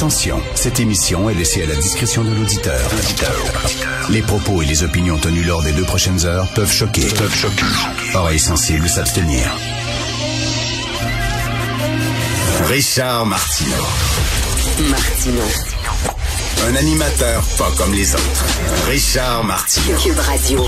Attention, cette émission est laissée à la discrétion de l'auditeur. Les propos et les opinions tenues lors des deux prochaines heures peuvent choquer. Peuvent choquer. Oreilles sensibles s'abstenir. Richard Martineau. Martineau. Un animateur pas comme les autres. Richard Martineau. Cube Radio.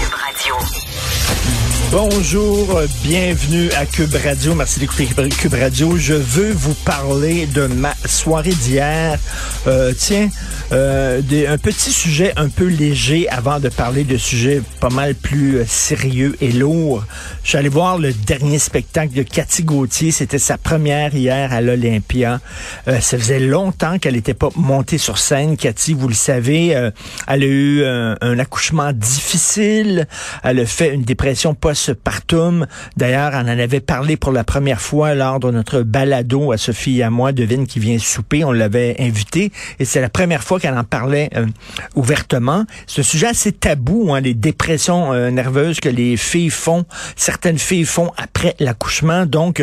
Bonjour, bienvenue à Cube Radio. Merci d'écouter Cube Radio. Je veux vous parler de ma soirée d'hier. Euh, tiens, euh, un petit sujet un peu léger avant de parler de sujets pas mal plus euh, sérieux et lourds. Je suis voir le dernier spectacle de Cathy Gauthier. C'était sa première hier à l'Olympia. Euh, ça faisait longtemps qu'elle n'était pas montée sur scène. Cathy, vous le savez, euh, elle a eu un, un accouchement difficile. Elle a fait une dépression post-partum. D'ailleurs, on en avait parlé pour la première fois lors de notre balado à Sophie et à moi, devine qui vient souper. On l'avait invité et c'est la première fois qu'elle en parlait euh, ouvertement. C'est un sujet assez tabou, hein, les dépressions euh, nerveuses que les filles font, certaines filles font après l'accouchement. Donc,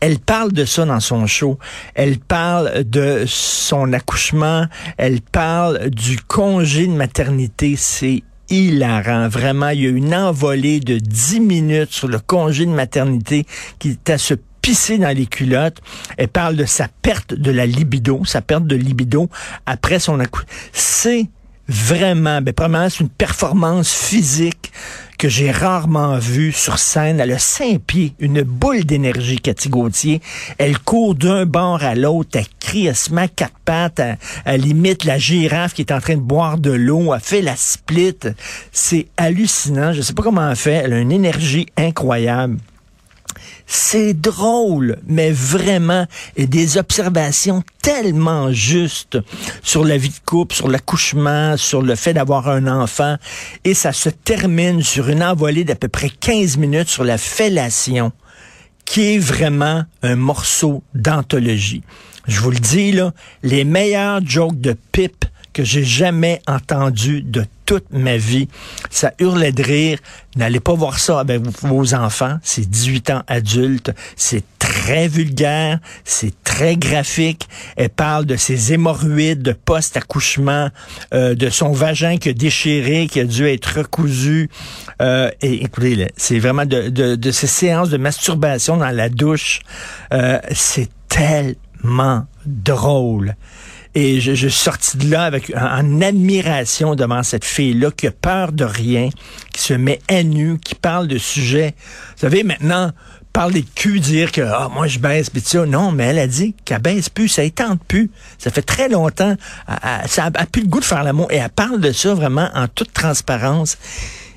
elle parle de ça dans son show. Elle parle de son accouchement. Elle parle du congé de maternité. C'est hilarant. Vraiment, il y a une envolée de 10 minutes sur le congé de maternité qui est à se pisser dans les culottes. Elle parle de sa perte de la libido, sa perte de libido après son accouchement. C'est vraiment, ben, premièrement, c'est une performance physique que j'ai rarement vue sur scène. Elle a cinq pieds, une boule d'énergie, Cathy Gauthier. Elle court d'un bord à l'autre, elle crie, elle se met à quatre pattes, elle, elle imite la girafe qui est en train de boire de l'eau, elle fait la split. C'est hallucinant. Je sais pas comment elle fait. Elle a une énergie incroyable. C'est drôle, mais vraiment, et des observations tellement justes sur la vie de couple, sur l'accouchement, sur le fait d'avoir un enfant. Et ça se termine sur une envolée d'à peu près 15 minutes sur la fellation, qui est vraiment un morceau d'anthologie. Je vous le dis, là, les meilleurs jokes de pipe que j'ai jamais entendu de toute ma vie. Ça hurlait de rire. N'allez pas voir ça avec vos enfants. C'est 18 ans adultes. C'est très vulgaire. C'est très graphique. Elle parle de ses hémorroïdes post-accouchement, euh, de son vagin qui a déchiré, qui a dû être recousu. Euh, et écoutez, c'est vraiment de, de, de, ces séances de masturbation dans la douche. Euh, c'est tellement drôle. Et je, je, suis sorti de là avec en admiration devant cette fille-là qui a peur de rien, qui se met à nu, qui parle de sujets. Vous savez, maintenant, parler de cul, dire que ah, moi je baisse, puis ça. Non, mais elle a dit qu'elle baisse plus, ça étend plus. Ça fait très longtemps. Ça a, plus le goût de faire l'amour. Et elle parle de ça vraiment en toute transparence.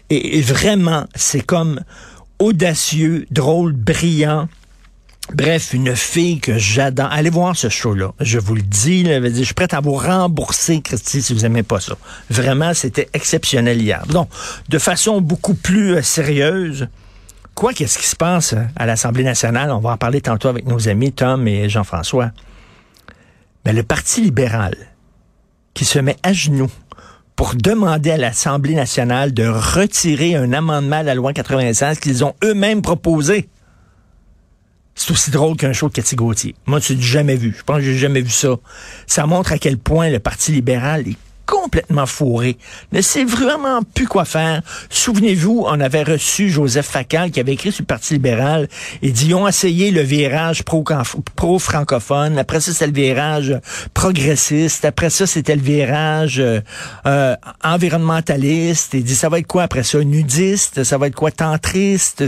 Et vraiment, c'est comme audacieux, drôle, brillant. Bref, une fille que j'adore. Allez voir ce show-là. Je vous le dis, je suis prête à vous rembourser, Christy, si vous aimez pas ça. Vraiment, c'était exceptionnel hier. Donc, de façon beaucoup plus euh, sérieuse, quoi qu'est-ce qui se passe euh, à l'Assemblée nationale? On va en parler tantôt avec nos amis Tom et Jean-François. Mais le Parti libéral, qui se met à genoux pour demander à l'Assemblée nationale de retirer un amendement à la loi 96 qu'ils ont eux-mêmes proposé. C'est aussi drôle qu'un show de Cathy Gauthier. Moi, tu l'as jamais vu. Je pense que j'ai jamais vu ça. Ça montre à quel point le Parti libéral est complètement fourré, ne sait vraiment plus quoi faire. Souvenez-vous, on avait reçu Joseph Facal qui avait écrit sur le Parti libéral et dit ils ont essayé le virage pro-francophone. Après ça, c'était le virage progressiste. Après ça, c'était le virage euh, environnementaliste. Il dit ça va être quoi après ça? Nudiste? Ça va être quoi? Tantriste.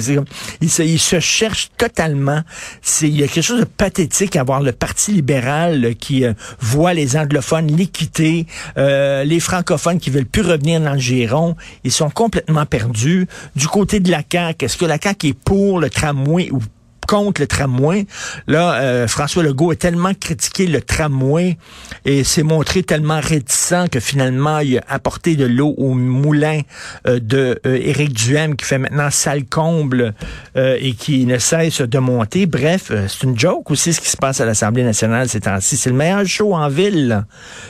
Il se, il se cherche totalement. C'est il y a quelque chose de pathétique à voir le Parti libéral qui euh, voit les anglophones l'équité. Euh, les francophones qui veulent plus revenir dans le giron, ils sont complètement perdus. Du côté de la CAQ, est-ce que la CAQ est pour le tramway ou contre le tramway. Là, euh, François Legault a tellement critiqué le tramway et s'est montré tellement réticent que finalement, il a apporté de l'eau au moulin euh, de euh, Éric Duhem qui fait maintenant sale comble euh, et qui ne cesse de monter. Bref, euh, c'est une joke aussi ce qui se passe à l'Assemblée nationale ces temps-ci. C'est le meilleur show en ville.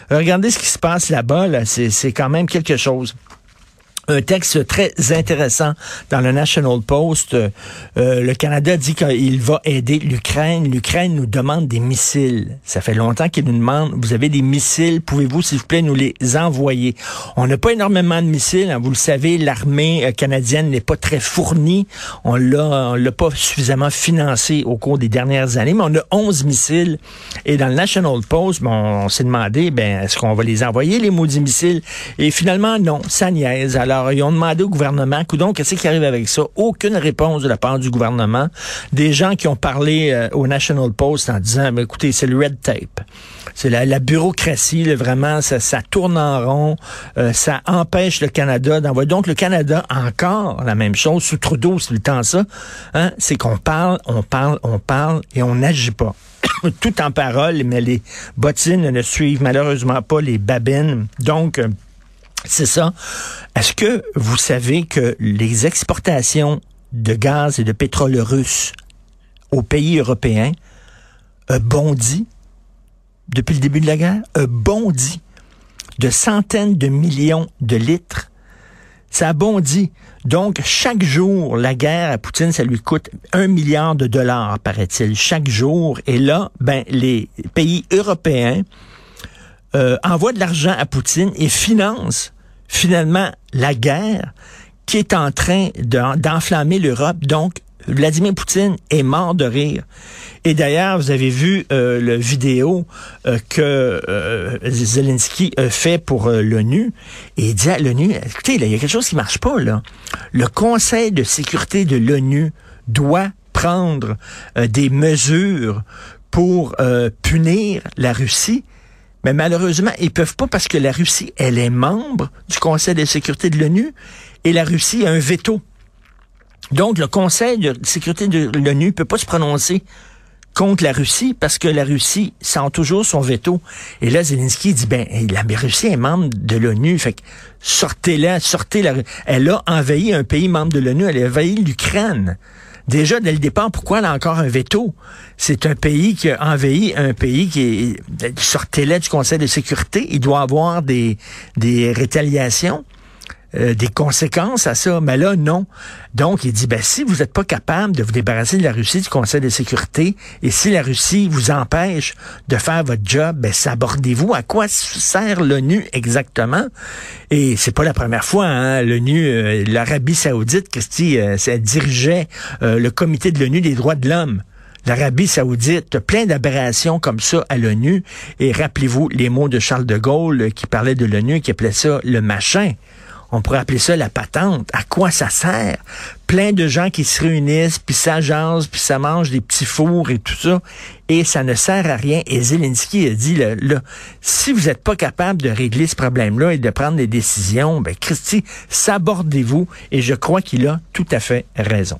Regardez ce qui se passe là-bas. Là. C'est quand même quelque chose. Un texte très intéressant dans le National Post. Euh, le Canada dit qu'il va aider l'Ukraine. L'Ukraine nous demande des missiles. Ça fait longtemps qu'il nous demande, vous avez des missiles, pouvez-vous s'il vous plaît nous les envoyer? On n'a pas énormément de missiles, hein. vous le savez, l'armée euh, canadienne n'est pas très fournie. On l'a, l'a pas suffisamment financé au cours des dernières années, mais on a 11 missiles. Et dans le National Post, bon, on s'est demandé, ben, est-ce qu'on va les envoyer, les maudits missiles? Et finalement, non, ça niaise. Alors, alors, ils ont demandé au gouvernement, coudon, qu'est-ce qui arrive avec ça? Aucune réponse de la part du gouvernement. Des gens qui ont parlé euh, au National Post en disant, ben, écoutez, c'est le red tape. C'est la, bureaucratie, vraiment, ça, ça, tourne en rond, euh, ça empêche le Canada d'envoyer. Donc, le Canada, encore la même chose, sous Trudeau, c'est le temps ça, hein, c'est qu'on parle, on parle, on parle et on n'agit pas. Tout en parole, mais les bottines ne suivent malheureusement pas les babines. Donc, euh, c'est ça. Est-ce que vous savez que les exportations de gaz et de pétrole russe aux pays européens ont bondi depuis le début de la guerre, ont bondi de centaines de millions de litres. Ça a bondi. Donc, chaque jour, la guerre à Poutine, ça lui coûte un milliard de dollars, paraît-il, chaque jour. Et là, ben, les pays européens euh, envoient de l'argent à Poutine et financent finalement la guerre qui est en train d'enflammer l'Europe. Donc, Vladimir Poutine est mort de rire. Et d'ailleurs, vous avez vu euh, le vidéo euh, que euh, Zelensky a fait pour l'ONU. Et il dit à l'ONU, écoutez, il y a quelque chose qui marche pas, là. Le Conseil de sécurité de l'ONU doit prendre des mesures pour punir la Russie. Mais malheureusement, ils peuvent pas parce que la Russie, elle est membre du Conseil de sécurité de l'ONU et la Russie a un veto. Donc, le Conseil de sécurité de l'ONU peut pas se prononcer contre la Russie parce que la Russie sent toujours son veto. Et là, Zelensky dit, ben, la Russie est membre de l'ONU, fait que sortez-la, sortez la... Elle a envahi un pays membre de l'ONU, elle a envahi l'Ukraine. Déjà, dès le départ, pourquoi elle a encore un veto? C'est un pays qui a envahi un pays qui, est, sortait là du Conseil de sécurité. Il doit avoir des, des rétaliations. Euh, des conséquences à ça. Mais là, non. Donc, il dit, ben, si vous n'êtes pas capable de vous débarrasser de la Russie du Conseil de sécurité, et si la Russie vous empêche de faire votre job, ben, sabordez-vous. À quoi sert l'ONU exactement? Et c'est pas la première fois, hein, l'ONU, euh, l'Arabie saoudite, Christy, euh, dirigeait le comité de l'ONU des droits de l'homme l'Arabie saoudite, plein d'aberrations comme ça à l'ONU. Et rappelez-vous les mots de Charles de Gaulle qui parlait de l'ONU, qui appelait ça le machin on pourrait appeler ça la patente. À quoi ça sert? Plein de gens qui se réunissent, puis ça jase, puis ça mange des petits fours et tout ça, et ça ne sert à rien. Et Zelensky a dit, là, si vous n'êtes pas capable de régler ce problème-là et de prendre des décisions, ben Christy, sabordez-vous, et je crois qu'il a tout à fait raison.